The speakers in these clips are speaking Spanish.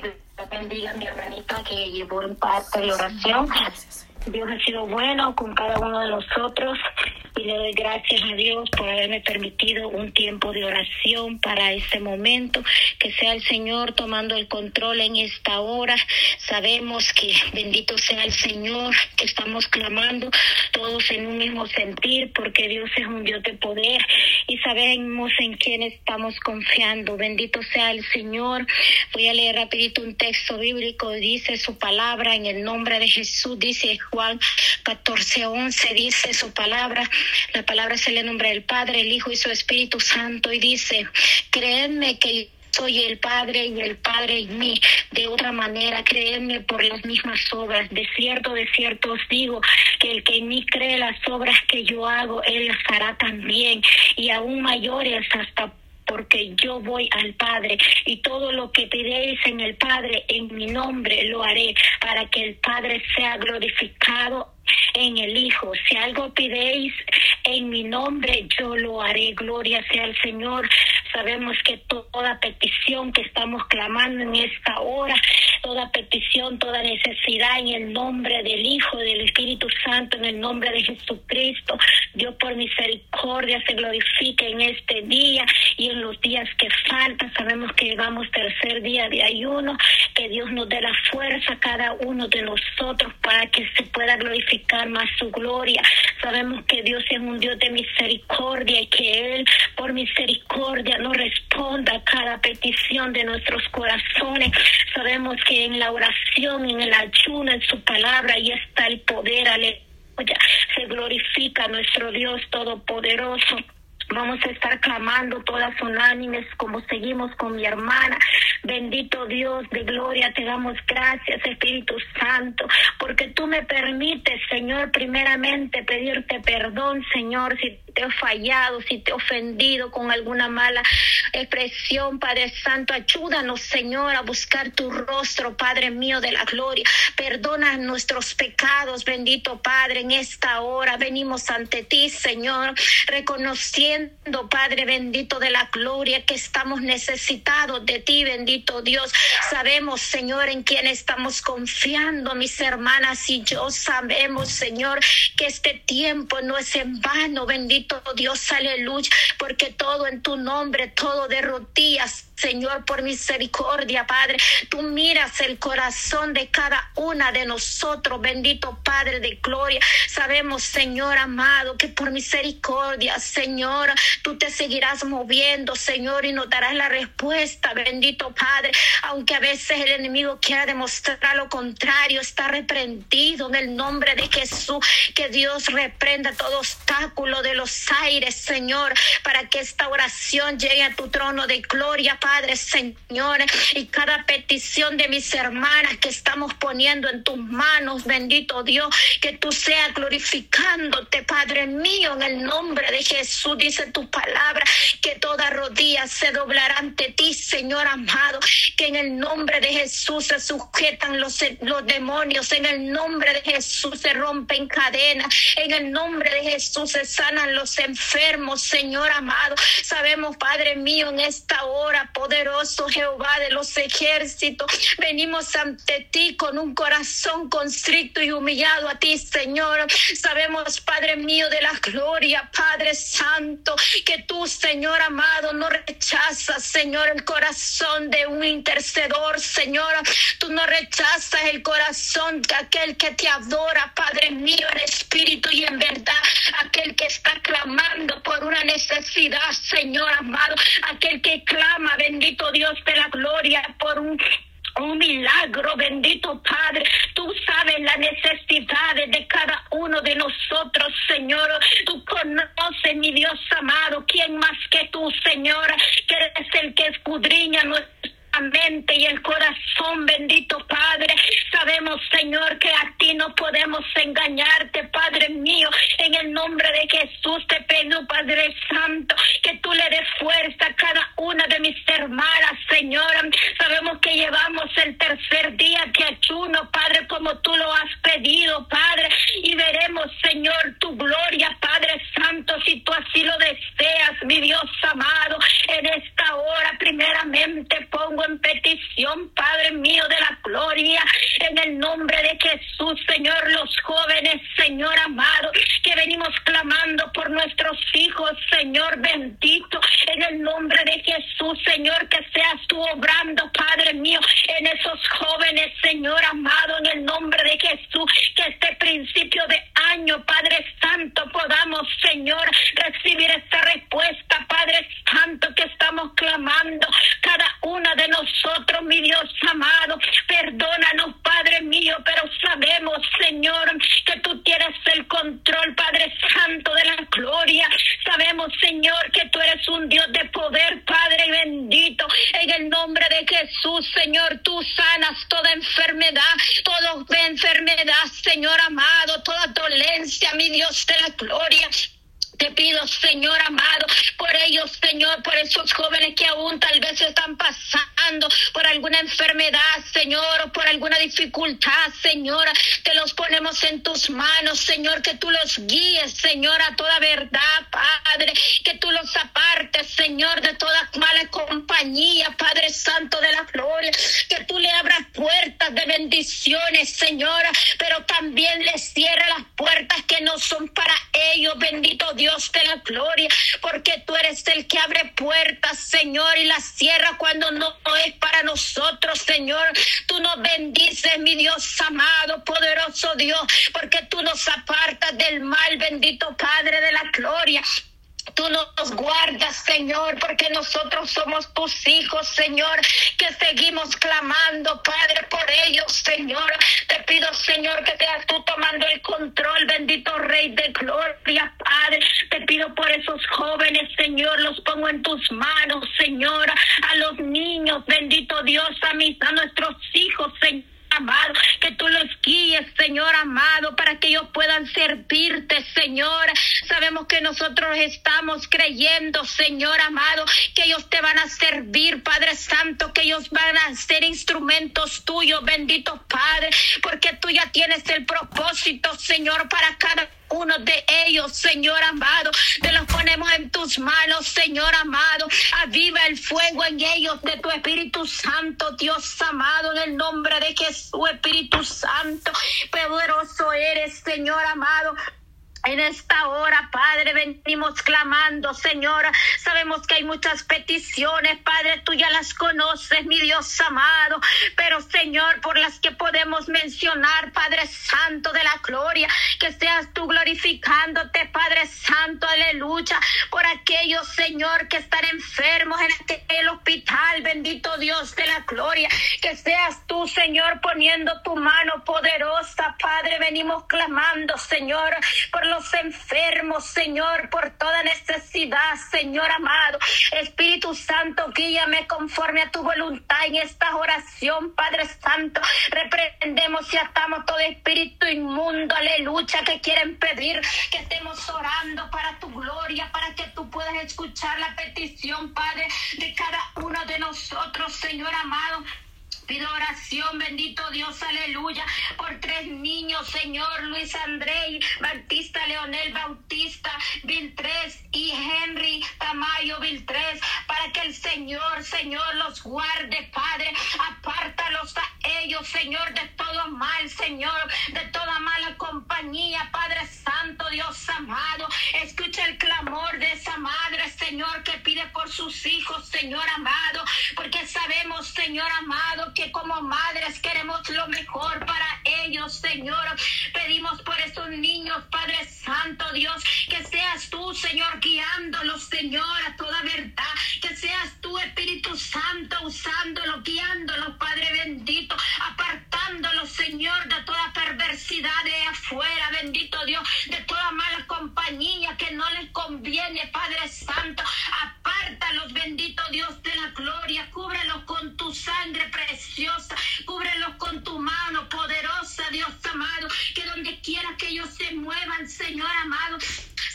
que bendiga a mi hermanita que llevó en parte de la oración. Dios ha sido bueno con cada uno de nosotros y le doy gracias a Dios por haberme permitido un tiempo de oración para este momento. Que sea el Señor tomando el control en esta hora. Sabemos que bendito sea el Señor, que estamos clamando todos en un mismo sentir porque Dios es un Dios de poder y sabemos en quién estamos confiando. Bendito sea el Señor. Voy a leer rapidito un texto bíblico. Dice su palabra en el nombre de Jesús. Dice Juan 14, 11. Dice su palabra. La palabra se le nombra el Padre, el Hijo y su Espíritu Santo y dice, créanme que soy el Padre y el Padre en mí. De otra manera, créanme por las mismas obras. De cierto, de cierto os digo que el que en mí cree las obras que yo hago, él las hará también y aún mayores hasta porque yo voy al Padre y todo lo que pidéis en el Padre en mi nombre lo haré para que el Padre sea glorificado en el Hijo. Si algo pidéis en mi nombre, yo lo haré. Gloria sea al Señor. Sabemos que toda petición que estamos clamando en esta hora, toda petición, toda necesidad en el nombre del Hijo, del Espíritu Santo, en el nombre de Jesucristo, Dios por misericordia se glorifique en este día y en los días que faltan. Sabemos que llevamos tercer día de ayuno, que Dios nos dé la fuerza a cada uno de nosotros para que se pueda glorificar más su gloria. Sabemos que Dios es un Dios de misericordia y que Él por misericordia nos responda a cada petición de nuestros corazones. Sabemos que en la oración, en el ayuno, en su palabra, ahí está el poder, aleluya. Se glorifica nuestro Dios Todopoderoso. Vamos a estar clamando todas unánimes como seguimos con mi hermana. Bendito Dios de gloria, te damos gracias Espíritu Santo, porque tú me permites, Señor, primeramente pedirte perdón, Señor, si te he fallado, si te he ofendido con alguna mala expresión, Padre Santo, ayúdanos, Señor, a buscar tu rostro, Padre mío de la gloria. Perdona nuestros pecados, bendito Padre, en esta hora venimos ante ti, Señor, reconociendo, Padre bendito de la gloria, que estamos necesitados de ti, bendito Dios. Sabemos, Señor, en quién estamos confiando, mis hermanas y yo sabemos, Señor, que este tiempo no es en vano, bendito Dios, aleluya, porque todo en tu nombre, todo de rodillas Señor, por misericordia, Padre. Tú miras el corazón de cada una de nosotros, bendito Padre de gloria. Sabemos, Señor amado, que por misericordia, Señor, tú te seguirás moviendo, Señor, y nos darás la respuesta, bendito Padre. Aunque a veces el enemigo quiera demostrar lo contrario, está reprendido en el nombre de Jesús. Que Dios reprenda todo obstáculo de los aires, Señor, para que esta oración llegue a tu trono de gloria, Padre, Señor, y cada petición de mis hermanas que estamos poniendo en tus manos, bendito Dios, que tú seas glorificándote, Padre mío, en el nombre de Jesús, dice tu palabra, que toda rodilla se doblará ante ti, Señor amado, que en el nombre de Jesús se sujetan los, los demonios, en el nombre de Jesús se rompen cadenas, en el nombre de Jesús se sanan los enfermos, Señor amado. Sabemos, Padre mío, en esta hora, poderoso Jehová de los ejércitos. Venimos ante ti con un corazón constricto y humillado a ti, Señor. Sabemos, Padre mío de la gloria, Padre Santo, que tú, Señor amado, no rechazas, Señor, el corazón de un intercedor, Señor. Tú no rechazas el corazón de aquel que te adora, Padre mío, en espíritu y en verdad. Aquel que está clamando por una necesidad, Señor amado. Aquel que clama, bendito Dios de la gloria, por un un milagro, bendito Padre. Tú sabes las necesidades de cada uno de nosotros, Señor. Tú conoces, mi Dios amado, quién más que tú, Señor, que eres el que escudriña mente y el corazón, bendito Padre. Sabemos, Señor, que a ti no podemos engañarte, Padre mío. En el nombre de Jesús te pido, Padre Santo, que tú le des fuerza a cada una de mis hermanas, Señor. Sabemos que llevamos el tercer día que ayuno, Padre, como tú lo has pedido, Padre. Y veremos, Señor, tu gloria, Padre Santo, si tú así lo deseas, mi Dios amado. En esta hora, primeramente, en petición Padre mío de la gloria, en el nombre de Jesús, Señor, los jóvenes, Señor amado, que venimos clamando por nuestros hijos, Señor bendito, en el nombre de Jesús, Señor, que seas tú obrando, Padre mío, en esos jóvenes, Señor amado, en el nombre de Jesús, que este principio de año, Padre Santo, podamos, Señor, recibir esta respuesta, Padre Santo, que estamos clamando cada una de nosotros, mi Dios amado. Perdónanos, Padre mío, pero sabemos, Señor, que tú tienes el control, Padre Santo de la gloria. Sabemos, Señor, que tú eres un Dios de poder, Padre bendito. En el nombre de Jesús, Señor, tú sanas toda enfermedad, toda enfermedad, Señor amado, toda dolencia, mi Dios de la gloria. Te pido, Señor amado, por ellos, Señor, por esos jóvenes que aún tal vez están pasando por alguna enfermedad, Señor, o por alguna dificultad, Señor. Te los ponemos en tus manos, Señor, que tú los guíes, Señor, a toda verdad, Padre, que tú los apartes, Señor, de toda mala compañía, Padre Santo de la gloria, que tú le abras puertas de bendiciones, Señora, pero también les cierre las puertas que no son para ellos, bendito Dios. De la gloria, porque tú eres el que abre puertas, Señor, y las cierra cuando no es para nosotros, Señor. Tú nos bendices, mi Dios amado, poderoso Dios, porque tú nos apartas del mal, bendito Padre de la gloria. Tú nos guardas, Señor, porque nosotros somos tus hijos, Señor, que seguimos clamando, Padre, por ellos, Señor. Te pido, Señor, que seas tú tomando el control, bendito Rey de Gloria, Padre. Te pido por esos jóvenes, Señor, los pongo en tus manos, Señor. A los niños, bendito Dios, a, mis, a nuestros hijos, Señor amado, que tú los guíes, Señor amado, para que ellos puedan servirte, Señor. Sabemos que nosotros estamos creyendo, Señor amado, que ellos te van a servir, Padre Santo, que ellos van a ser instrumentos tuyos, bendito Padre, porque tú ya tienes el propósito, Señor, para cada uno de ellos, Señor amado. Te los ponemos en tus manos, Señor amado. Aviva el fuego en ellos de tu Espíritu Santo, Dios amado, en el nombre de Jesús, Espíritu Santo. Poderoso eres, Señor amado. En esta hora, Padre, venimos clamando, Señor. Sabemos que hay muchas peticiones, Padre, tú ya las conoces, mi Dios amado. Pero, Señor, por las que podemos mencionar, Padre Santo de la gloria, que seas tú glorificándote, Padre Santo, aleluya. Por aquellos, Señor, que están enfermos en aquel hospital, bendito Dios de la gloria. Que seas tú, Señor, poniendo tu mano poderosa, Padre. Venimos clamando, Señor, por los enfermos, Señor, por toda necesidad, Señor amado. Espíritu Santo, guíame conforme a tu voluntad en esta oración, Padre Santo. Reprendemos y atamos todo espíritu inmundo, aleluya, que quieren pedir que estemos orando para tu gloria, para que tú puedas escuchar la petición, Padre, de cada uno de nosotros, Señor amado. Pido oración, bendito Dios, aleluya, por tres niños, Señor, Luis André, Bautista, Leonel Bautista, Viltres y Henry Tamayo Viltres, para que el Señor, Señor, los guarde, Padre, apártalos a ellos, Señor, de todo mal, Señor, de toda mala compañía, Padre Santo, Dios amado, escucha el clamor de esa madre, Señor, que pide por sus hijos, Señor amado, Señor amado, que como madres queremos lo mejor para ellos, Señor. Pedimos por esos niños, Padre Santo, Dios, que seas tú, Señor, guiándolos, Señor, a toda verdad. Que seas tú, Espíritu Santo, usándolos, guiándolos, Padre bendito, apartándolos, Señor, de toda perversidad de afuera, bendito Dios, de toda mala compañía que no les conviene, Padre Santo. Apártalos, bendito Dios de la gloria, cúbrelos con sangre preciosa Cúbrelos con tu mano poderosa, Dios amado. Que donde quiera que ellos se muevan, Señor amado,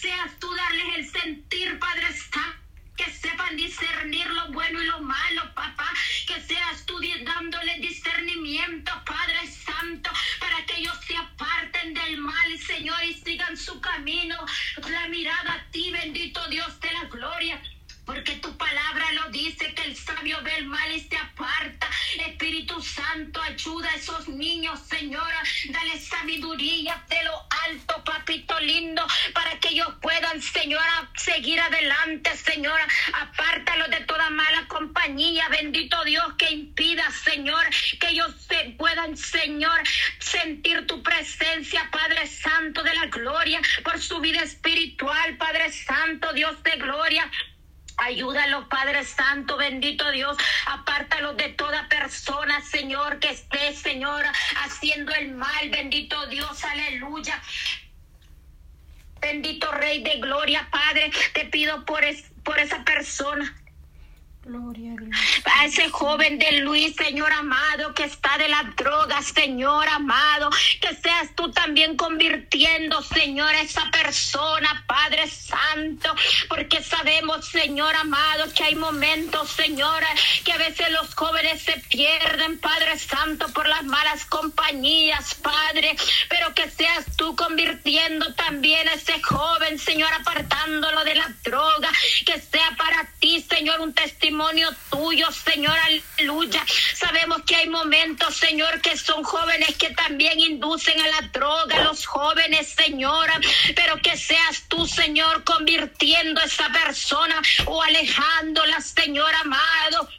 seas tú darles el sentir, Padre Santo que Santo, ayuda a esos niños, Señora. Dale sabiduría de lo alto, papito lindo, para que ellos puedan, Señora, seguir adelante, Señora. Apártalo de toda mala compañía, bendito Dios, que impida, Señor, que ellos se puedan, Señor, sentir tu presencia, Padre De la gloria, por su vida espiritual, Padre Santo, Dios de gloria. Ayúdalo, Padre Santo, bendito Dios. Apártalo de toda persona, Señor, que esté, Señor, haciendo el mal. Bendito Dios, aleluya. Bendito Rey de Gloria, Padre, te pido por, por esa persona Gloria a Dios. Ese joven de Luis, Señor amado, que está de las drogas, Señor amado, que seas tú también convirtiendo, Señor, a esa persona, Padre Santo, porque sabemos, Señor amado, que hay momentos, Señor, que a veces los jóvenes se pierden, Padre Santo, por las malas compañías, Padre, pero que seas tú convirtiendo también a ese joven, Señor, apartándolo de la droga, que Señor, un testimonio tuyo, Señor, aleluya. Sabemos que hay momentos, Señor, que son jóvenes que también inducen a la droga, los jóvenes, Señora, pero que seas tú, Señor, convirtiendo a esa persona o alejándola, Señor amado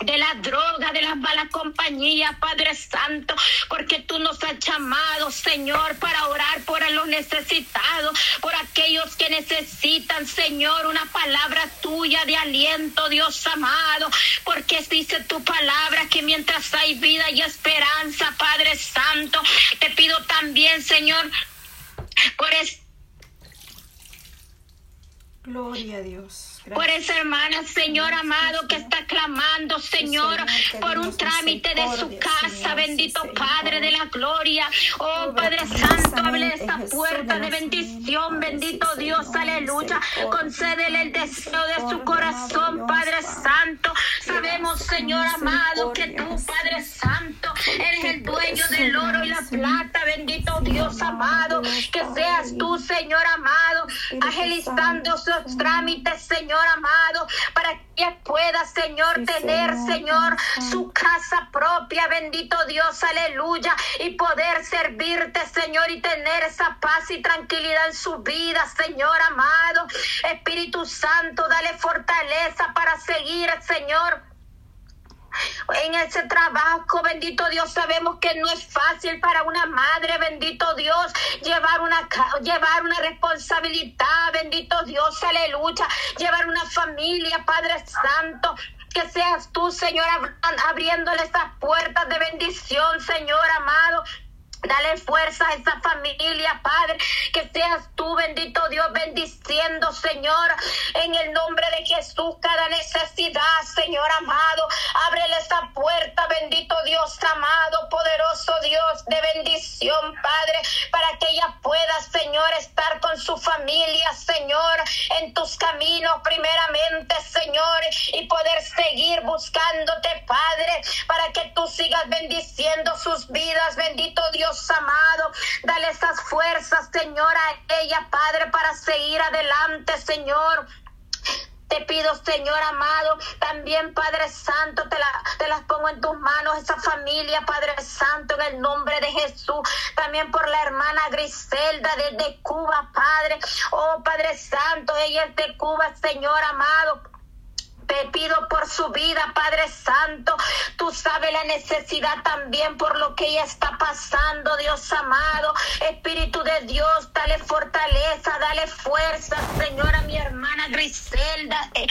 de la droga, de las malas compañías, Padre Santo, porque tú nos has llamado, Señor, para orar por los necesitados, por aquellos que necesitan, Señor, una palabra tuya de aliento, Dios amado, porque dice tu palabra que mientras hay vida y esperanza, Padre Santo, te pido también, Señor, por este Gloria a Dios por esa hermana, Señor amado, que está clamando, Señor, por un trámite de su casa. Bendito Padre de la gloria. Oh Padre Santo, hable de esta puerta de bendición. Bendito Dios, aleluya. Concédele el deseo de su corazón, Padre Santo. Sabemos, Señor amado, que tú, Padre Santo, eres el dueño del oro y la plata. Bendito Dios amado, que seas tú, Señor amado, agilizando esos trámites, Señor Señor amado, para que pueda, Señor, tener, Señor, su casa propia, bendito Dios, aleluya, y poder servirte, Señor, y tener esa paz y tranquilidad en su vida, Señor amado. Espíritu Santo, dale fortaleza para seguir, Señor en ese trabajo, bendito Dios, sabemos que no es fácil para una madre, bendito Dios, llevar una, llevar una responsabilidad, bendito Dios, aleluya, llevar una familia, Padre Santo, que seas tú, Señor, abriéndole estas puertas de bendición, Señor amado. Dale fuerza a esa familia, Padre, que seas tú, bendito Dios, bendiciendo, Señor, en el nombre de Jesús, cada necesidad, Señor amado. Ábrele esa puerta, bendito Dios amado, poderoso Dios de bendición, Padre, para que ella pueda, Señor, estar con su familia, Señor, en tus caminos, primeramente, Señor, y poder seguir buscándote, Padre, para que tú sigas bendiciendo sus vidas, bendito Dios amado. Dale esas fuerzas, Señor, a ella, Padre, para seguir adelante, Señor. Te pido, Señor amado, también Padre Santo, te, la, te, las pongo en tus manos, esa familia, Padre Santo, en el nombre de Jesús. También por la hermana Griselda desde Cuba, Padre. Oh, Padre Santo, ella es de Cuba, Señor amado. Te pido por su vida, Padre Santo. Tú sabes la necesidad también por lo que ella está pasando, Dios amado. Espíritu de Dios, dale fortaleza, dale fuerza, Señora, mi hermana Griselda. Eh,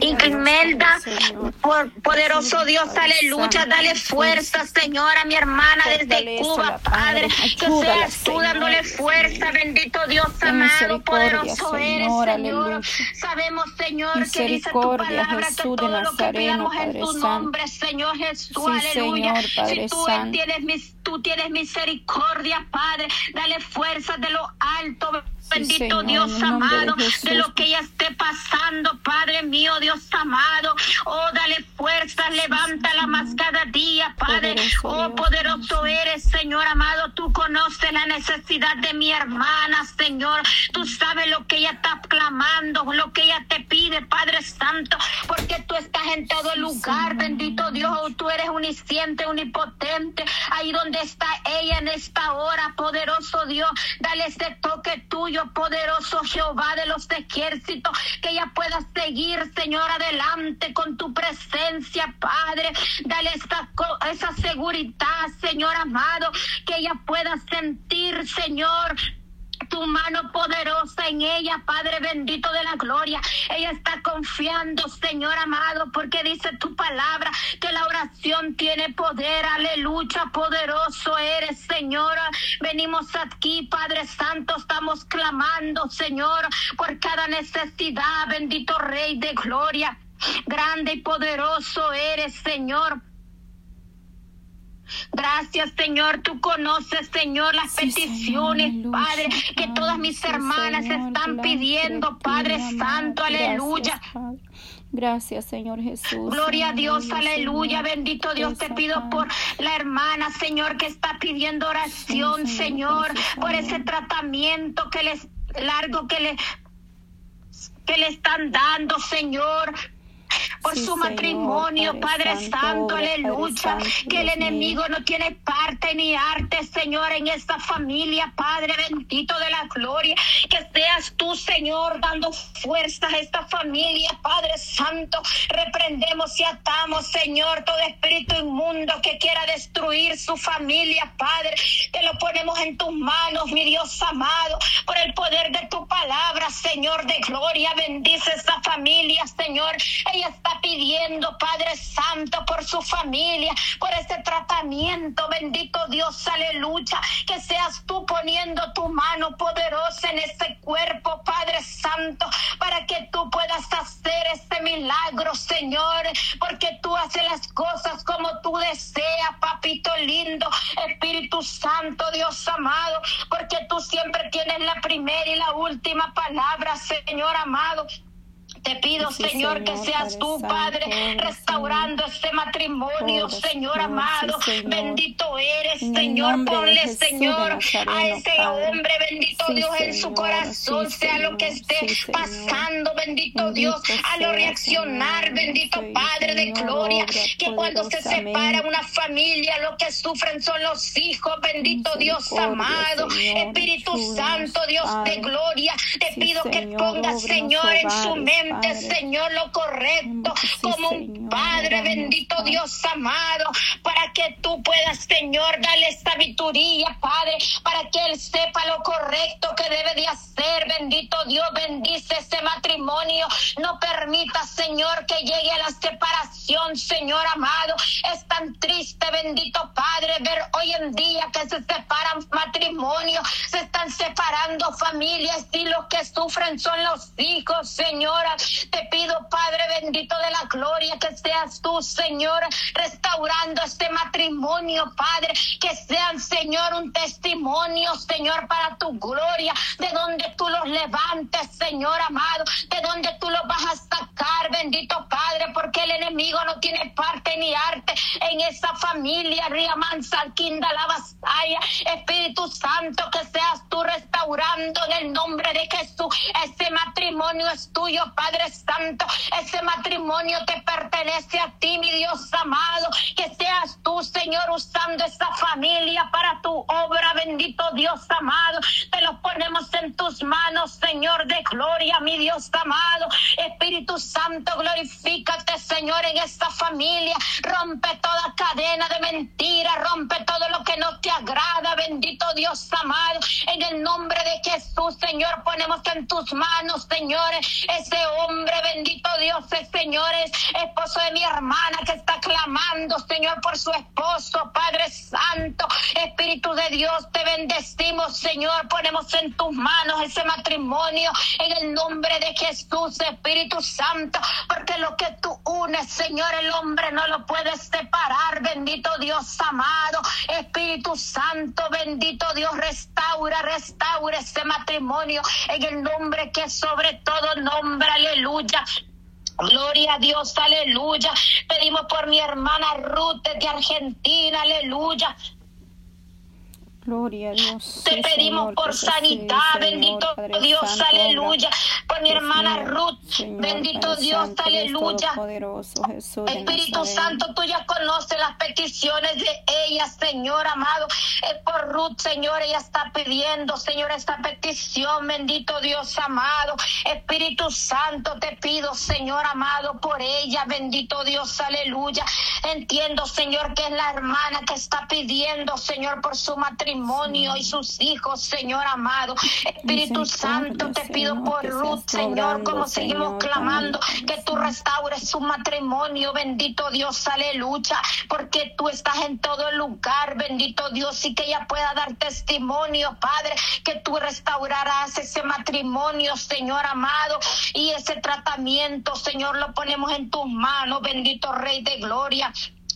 Imelda, por poderoso Dios, aleluya, dale fuerza, Señora, mi hermana desde Cuba, Padre, que seas tú dándole fuerza, bendito Dios amado, poderoso eres, Señor. Sabemos, Señor, que dice tu palabra que todo lo que pidamos en tu nombre, Señor Jesús, aleluya. Si tú tienes, tú tienes misericordia, Padre, dale fuerza de lo alto bendito Dios amado, de, lo que ella esté pasando, Padre mío, Dios amado. Oh, dale fuerza, levántala más cada día, Padre. oh, poderoso eres, Señor amado. Tú conoces la necesidad de mi hermana, Señor. Tú sabes lo que ella está clamando, lo que ella te pide, Padre Santo, porque tú estás en todo lugar, bendito Dios. Tú eres unisciente, unipotente. Ahí donde está ella en esta hora, poderoso Dios. Dale ese toque tuyo, poderoso Jehová de los ejércitos, que ella pueda seguir, Señor, adelante con tu presencia, Padre. Dale esa, esa seguridad, Señor amado, que ella pueda sentir, Señor, tu mano poderosa en ella, Padre bendito de la gloria. Ella está confiando, Señor amado, porque dice tu palabra que la oración tiene poder. Aleluya, poderoso eres, Señor. Venimos aquí, Padre Santo, estamos clamando, Señor, por cada necesidad. Bendito Rey de gloria. Grande y poderoso eres, Señor. Gracias, Señor. Tú conoces, Señor, las peticiones, Padre, que todas mis hermanas están pidiendo, Padre Santo. Aleluya. Gracias, Señor Jesús. Gloria a Dios, aleluya. Bendito Dios, te pido por la hermana, Señor, que está pidiendo oración, Señor, por ese tratamiento que les largo que le que le están dando, Señor por su matrimonio, Padre, Santo, aleluya. que el enemigo no tiene parte ni arte, Señor, en esta familia, Padre bendito de la gloria. Que seas tú, Señor, dando fuerzas a esta familia, Padre Santo. Reprendemos y atamos, Señor, todo espíritu inmundo que quiera destruir su familia, Padre. Te lo ponemos en tus manos, mi Dios amado, por el poder de tu palabra, Señor de gloria. Bendice esta familia, Señor. Ella está pidiendo, Padre Santo, por su familia, por este tratamiento. Bendito Dios, aleluya. Que seas tú poniendo tu mano poderosa en este cuerpo, Padre Santo, para que tú puedas hacer este milagro, Señor. Porque tú haces las cosas como tú deseas, papito lindo, Espíritu Santo, Dios amado. Porque tú siempre tienes la primera y la última palabra, Señor amado. Te pido, Señor, que seas tú, Padre, restaurando este matrimonio, Señor amado. Bendito eres, Señor. Ponle, Señor, a ese hombre, bendito Dios, en su corazón, sea lo que esté pasando, bendito Dios, a lo reaccionar, bendito Padre de gloria, que cuando se separa una familia, lo que sufren son los hijos, bendito Dios amado, Espíritu Santo, Dios de gloria, te pido que pongas, Señor, en su mente Señor, lo correcto, como un Padre bendito Dios amado, para que tú puedas, Señor, darle sabiduría, Padre, para que Él sepa lo correcto que debe de hacer. Bendito Dios, bendice ese matrimonio. No permita, Señor, que llegue a la separación, Señor amado. Es tan triste, bendito Padre, ver hoy en día que se separan matrimonios, se están separando familias y los que sufren son los hijos, Señora. Te pido, Padre bendito de la gloria, que seas tú, Señor, restaurando este matrimonio, Padre, que sean, Señor, un testimonio, Señor, para tu gloria, de donde tú los levantes, Señor amado, de donde tú los vas a sacar, bendito Padre, porque el enemigo no tiene parte ni arte en esa familia, Riaman Salquinda, la Basaya, Espíritu Santo, que seas tú restaurando en el nombre de Jesús. Ese matrimonio es tuyo, Padre Santo. Ese matrimonio te pertenece a ti, mi Dios amado. Que seas tú, Señor, usando esa familia para tu obra, bendito Dios amado. Te lo ponemos en tus manos, Señor de gloria, mi Dios amado. Espíritu Santo, glorifícate, Señor, en esta familia. Rompe toda cadena de mentira, rompe todo lo que no te agrada, bendito Dios amado. En el nombre de Jesús, Señor, ponemos en tus manos, Señor, ese hombre bendito Dios, señores, esposo de mi hermana que está clamando, Señor, por su esposo, Padre Santo, Espíritu de Dios, te bendecimos, Señor, ponemos en tus manos ese matrimonio en el nombre de Jesús, Espíritu Santo, porque lo que tú unes, Señor, el hombre no lo puede separar. Bendito Dios amado, Espíritu Santo, bendito Dios, restaura, restaura ese matrimonio en el nombre que sobre todo nombre, aleluya. Gloria a Dios, aleluya. Pedimos por mi hermana Ruth de Argentina, aleluya. Gloria a Dios. Te pedimos por sanidad, bendito Dios, aleluya. Por mi hermana Ruth, bendito Dios, aleluya. Espíritu Santo, tú ya conoces las peticiones de ella, Señor amado. Es por Ruth, Señor, ella está pidiendo, Señor, esta petición, bendito Dios amado. Espíritu Santo, te pido, Señor amado, por ella, bendito Dios, aleluya. Entiendo, Señor, que es la hermana que está pidiendo, Señor, por su matrimonio y sus hijos, Señor amado. Espíritu Santo, te pido por Ruth, Señor, como seguimos clamando, que tú restaures su matrimonio, bendito Dios, aleluya, porque tú estás en todo lugar, bendito Dios, y que ella pueda dar testimonio, Padre, que tú restaurarás ese matrimonio, Señor amado, y ese tratamiento, Señor, lo ponemos en tus manos, bendito Rey de Gloria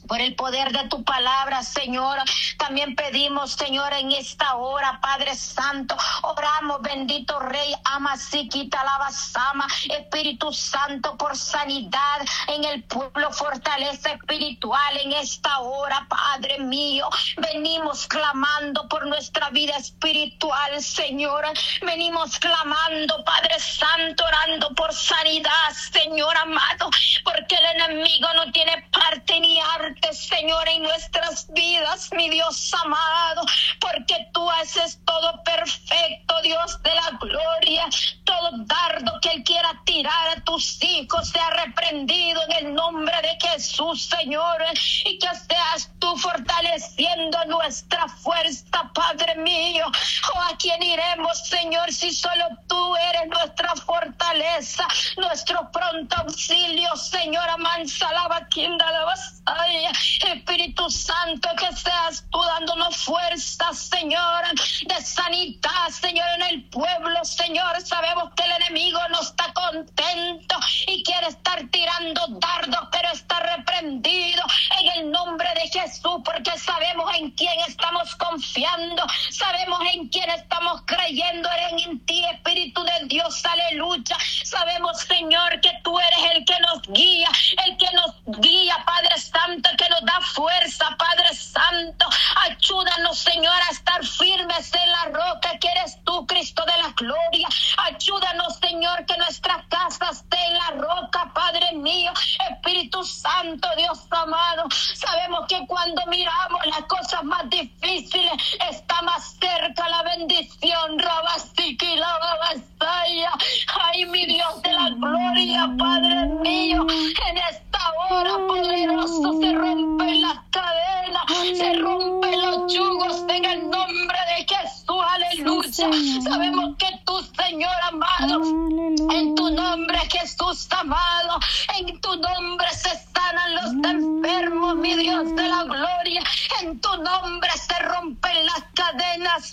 por el poder de tu palabra, Señor. También pedimos, Señor, en esta hora, Padre Santo, oramos, bendito Rey, Amasiquita, Lavasama, Espíritu Santo, por sanidad en el pueblo, fortaleza espiritual en esta hora, Padre mío. Venimos clamando por nuestra vida espiritual, Señor. Venimos clamando, Padre Santo, orando por sanidad, Señor amado, porque el enemigo no tiene parte ni arte Señor, en nuestras vidas, mi Dios amado, porque tú haces todo perfecto, Dios de la gloria. Todo dardo que Él quiera tirar a tus hijos sea reprendido en el nombre de Jesús, Señor, y que seas tú fortaleciendo nuestra fuerza, Padre mío. ¿O a quién iremos, Señor, si solo tú eres nuestra fortaleza, nuestro pronto auxilio, Señor, amansa la vaquinda la vasalla. Espíritu Santo, que seas tú dándonos fuerza, Señor, de sanidad, Señor, en el pueblo, Señor. Sabemos que el enemigo no está contento y quiere estar tirando dardos, pero está reprendido en el nombre de Jesús, porque sabemos en quién estamos confiando, sabemos en quién estamos creyendo en, en ti, Espíritu de Dios, aleluya. Sabemos, Señor, que tú eres el que nos guía, el que nos guía, Padre Santo, que nos da fuerza, Padre Santo. Ayúdanos, Señor, a estar firmes en la roca que eres tú, Cristo de la gloria. Ayúdanos, Señor, que nuestra casa esté en la roca, Padre mío. Espíritu Santo, Dios amado. Sabemos que cuando miramos las cosas más difíciles, está más cerca la bendición. Rabasiki, la Ay, mi Dios de la gloria, Padre mío. En esta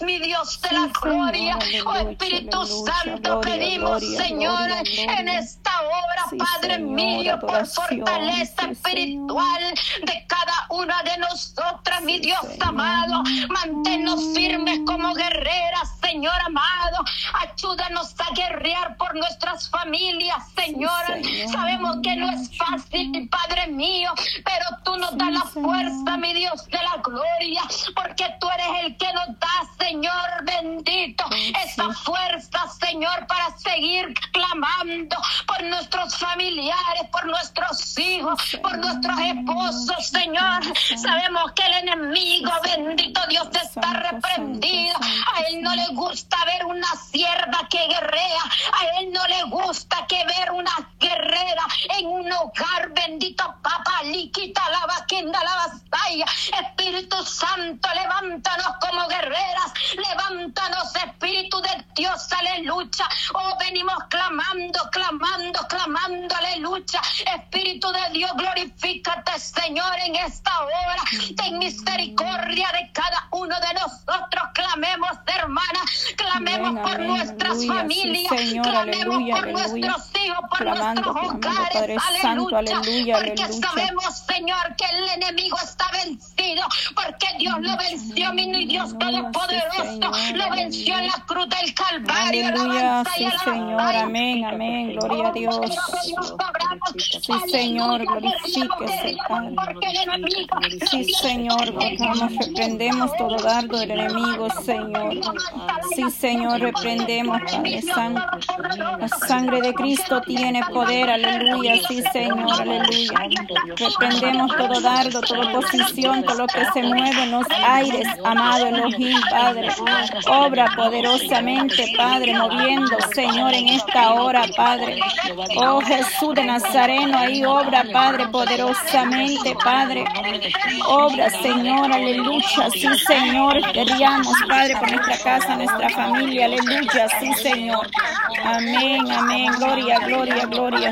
mi Dios de la gloria. Oh Espíritu Santo, pedimos, Señor, en esta hora, Padre mío, por fortaleza espiritual de cada una de nosotras, mi Dios amado. Manténnos firmes como guerreras, Señor amado. Ayúdanos a guerrear por nuestras familias, Señor. Sabemos que no es fácil, Padre mío, pero tú nos das la fuerza, mi Dios de la gloria, porque tú eres el que nos da, Señor bendito, esa fuerza, Señor, para seguir clamando por nuestros familiares, por nuestros hijos, por nuestros esposos, Señor. Sabemos que el enemigo, bendito Dios, está reprendido. A él no le gusta ver una sierva que guerrea. A él no le gusta que ver una guerrera en un hogar, bendito Papá, liquita la vaquinda, la batalla. Espíritu Santo, levántanos como guerreras. Levántanos, Espíritu de Dios, aleluya. Oh, venimos clamando clamando, clamando, clamando, aleluya. Espíritu de Dios, glorifícate, Señor, en esta hora. Ten misericordia de cada uno de nosotros. Clamemos, hermana, clamemos por nuestras aleluya. Sí, familias, Señor, clamemos aleluya, por aleluya. nuestros hijos, por Clamando, nuestros hogares, Padre Santo, aleluya, porque sabemos, Señor, que el enemigo está vencido, porque Dios lo venció, mi Dios todopoderoso, sí, lo venció en la cruz del Calvario, Aleluya, sí. Señor, amén, amén, gloria a Oh, Dios. Sí, Señor, glorifíquese, Padre. Sí, Señor, bajamos, reprendemos todo dardo del enemigo, Señor. Sí, Señor, reprendemos, Padre Santo. La sangre de Cristo tiene poder, aleluya, sí, Señor, aleluya. Reprendemos todo dardo, toda posición, todo lo que se mueve en los aires, amado Elohim, Padre. Obra poderosamente, Padre, moviendo, Señor, en esta hora, Padre. Oh Jesús de Nazareno, ahí obra, Padre, poderosamente, Padre. Obra, Señor, aleluya, sí, Señor. Queríamos, Padre, por nuestra casa, nuestra familia, aleluya, sí, Señor. Amén, amén, gloria, gloria, gloria.